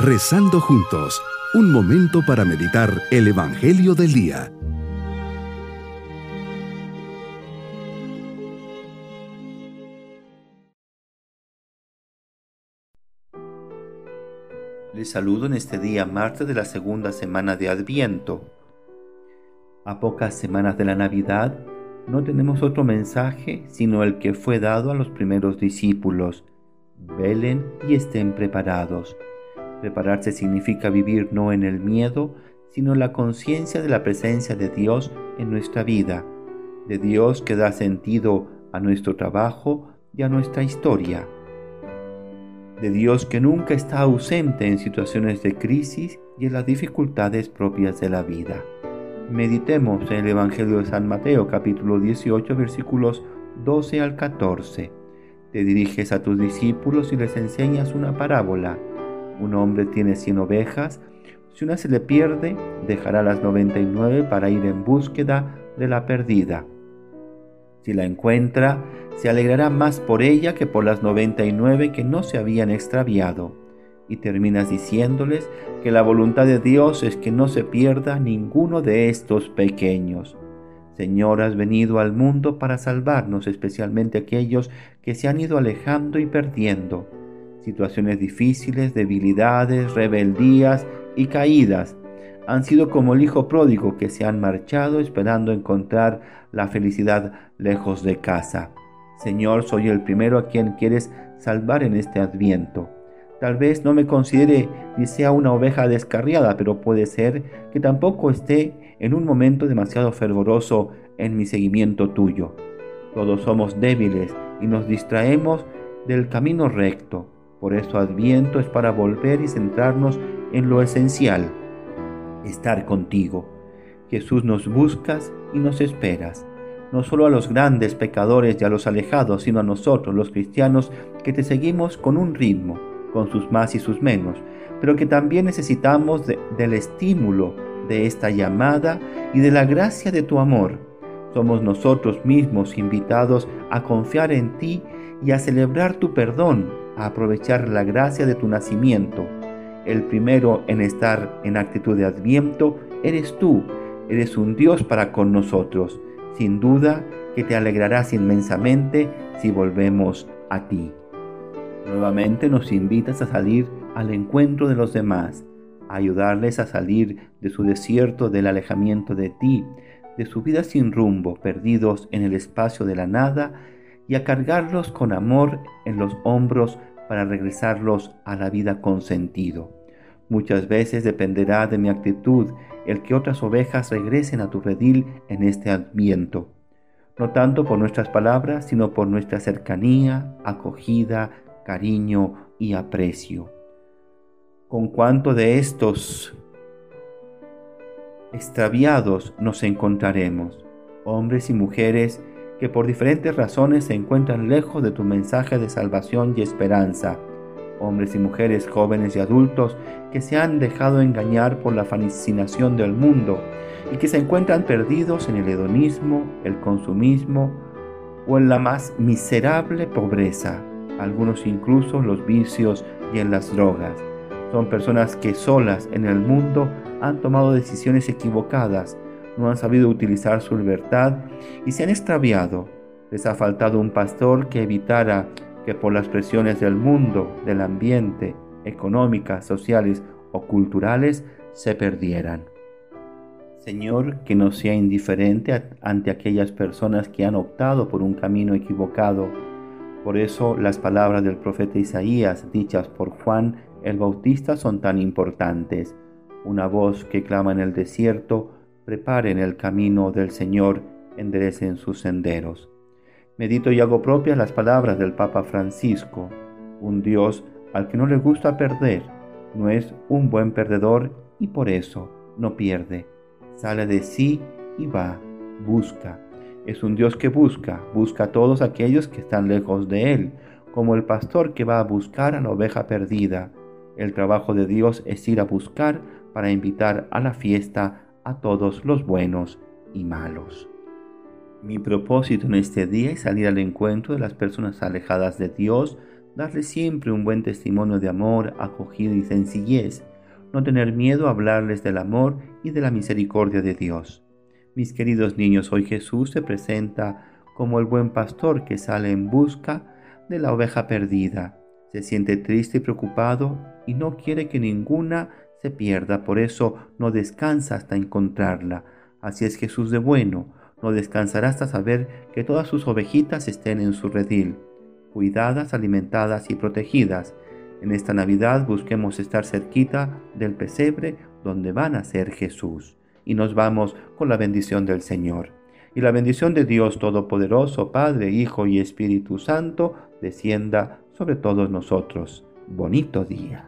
Rezando juntos, un momento para meditar el Evangelio del Día. Les saludo en este día martes de la segunda semana de Adviento. A pocas semanas de la Navidad, no tenemos otro mensaje sino el que fue dado a los primeros discípulos. Velen y estén preparados. Prepararse significa vivir no en el miedo, sino en la conciencia de la presencia de Dios en nuestra vida, de Dios que da sentido a nuestro trabajo y a nuestra historia, de Dios que nunca está ausente en situaciones de crisis y en las dificultades propias de la vida. Meditemos en el Evangelio de San Mateo capítulo 18 versículos 12 al 14. Te diriges a tus discípulos y les enseñas una parábola. Un hombre tiene cien ovejas, si una se le pierde, dejará las 99 para ir en búsqueda de la perdida. Si la encuentra, se alegrará más por ella que por las 99 que no se habían extraviado y terminas diciéndoles que la voluntad de Dios es que no se pierda ninguno de estos pequeños. Señor, has venido al mundo para salvarnos, especialmente aquellos que se han ido alejando y perdiendo. Situaciones difíciles, debilidades, rebeldías y caídas han sido como el hijo pródigo que se han marchado esperando encontrar la felicidad lejos de casa. Señor, soy el primero a quien quieres salvar en este adviento. Tal vez no me considere ni sea una oveja descarriada, pero puede ser que tampoco esté en un momento demasiado fervoroso en mi seguimiento tuyo. Todos somos débiles y nos distraemos del camino recto. Por eso Adviento es para volver y centrarnos en lo esencial, estar contigo. Jesús nos buscas y nos esperas, no solo a los grandes pecadores y a los alejados, sino a nosotros, los cristianos, que te seguimos con un ritmo con sus más y sus menos, pero que también necesitamos del estímulo de esta llamada y de la gracia de tu amor. Somos nosotros mismos invitados a confiar en ti y a celebrar tu perdón, a aprovechar la gracia de tu nacimiento. El primero en estar en actitud de adviento eres tú, eres un Dios para con nosotros. Sin duda que te alegrarás inmensamente si volvemos a ti. Nuevamente nos invitas a salir al encuentro de los demás, a ayudarles a salir de su desierto del alejamiento de ti, de su vida sin rumbo, perdidos en el espacio de la nada, y a cargarlos con amor en los hombros para regresarlos a la vida con sentido. Muchas veces dependerá de mi actitud el que otras ovejas regresen a tu redil en este adviento, no tanto por nuestras palabras, sino por nuestra cercanía, acogida, cariño y aprecio. Con cuánto de estos extraviados nos encontraremos, hombres y mujeres que por diferentes razones se encuentran lejos de tu mensaje de salvación y esperanza, hombres y mujeres jóvenes y adultos que se han dejado engañar por la fascinación del mundo y que se encuentran perdidos en el hedonismo, el consumismo o en la más miserable pobreza algunos incluso los vicios y en las drogas. Son personas que solas en el mundo han tomado decisiones equivocadas, no han sabido utilizar su libertad y se han extraviado. Les ha faltado un pastor que evitara que por las presiones del mundo, del ambiente, económicas, sociales o culturales, se perdieran. Señor, que no sea indiferente ante aquellas personas que han optado por un camino equivocado por eso las palabras del profeta Isaías dichas por Juan el Bautista son tan importantes. Una voz que clama en el desierto, preparen el camino del Señor, enderecen sus senderos. Medito y hago propias las palabras del Papa Francisco. Un Dios al que no le gusta perder, no es un buen perdedor y por eso no pierde. Sale de sí y va, busca es un Dios que busca, busca a todos aquellos que están lejos de Él, como el pastor que va a buscar a la oveja perdida. El trabajo de Dios es ir a buscar para invitar a la fiesta a todos los buenos y malos. Mi propósito en este día es salir al encuentro de las personas alejadas de Dios, darle siempre un buen testimonio de amor, acogida y sencillez, no tener miedo a hablarles del amor y de la misericordia de Dios. Mis queridos niños, hoy Jesús se presenta como el buen pastor que sale en busca de la oveja perdida. Se siente triste y preocupado y no quiere que ninguna se pierda, por eso no descansa hasta encontrarla. Así es Jesús de bueno, no descansará hasta saber que todas sus ovejitas estén en su redil, cuidadas, alimentadas y protegidas. En esta Navidad busquemos estar cerquita del pesebre donde van a ser Jesús. Y nos vamos con la bendición del Señor. Y la bendición de Dios Todopoderoso, Padre, Hijo y Espíritu Santo, descienda sobre todos nosotros. Bonito día.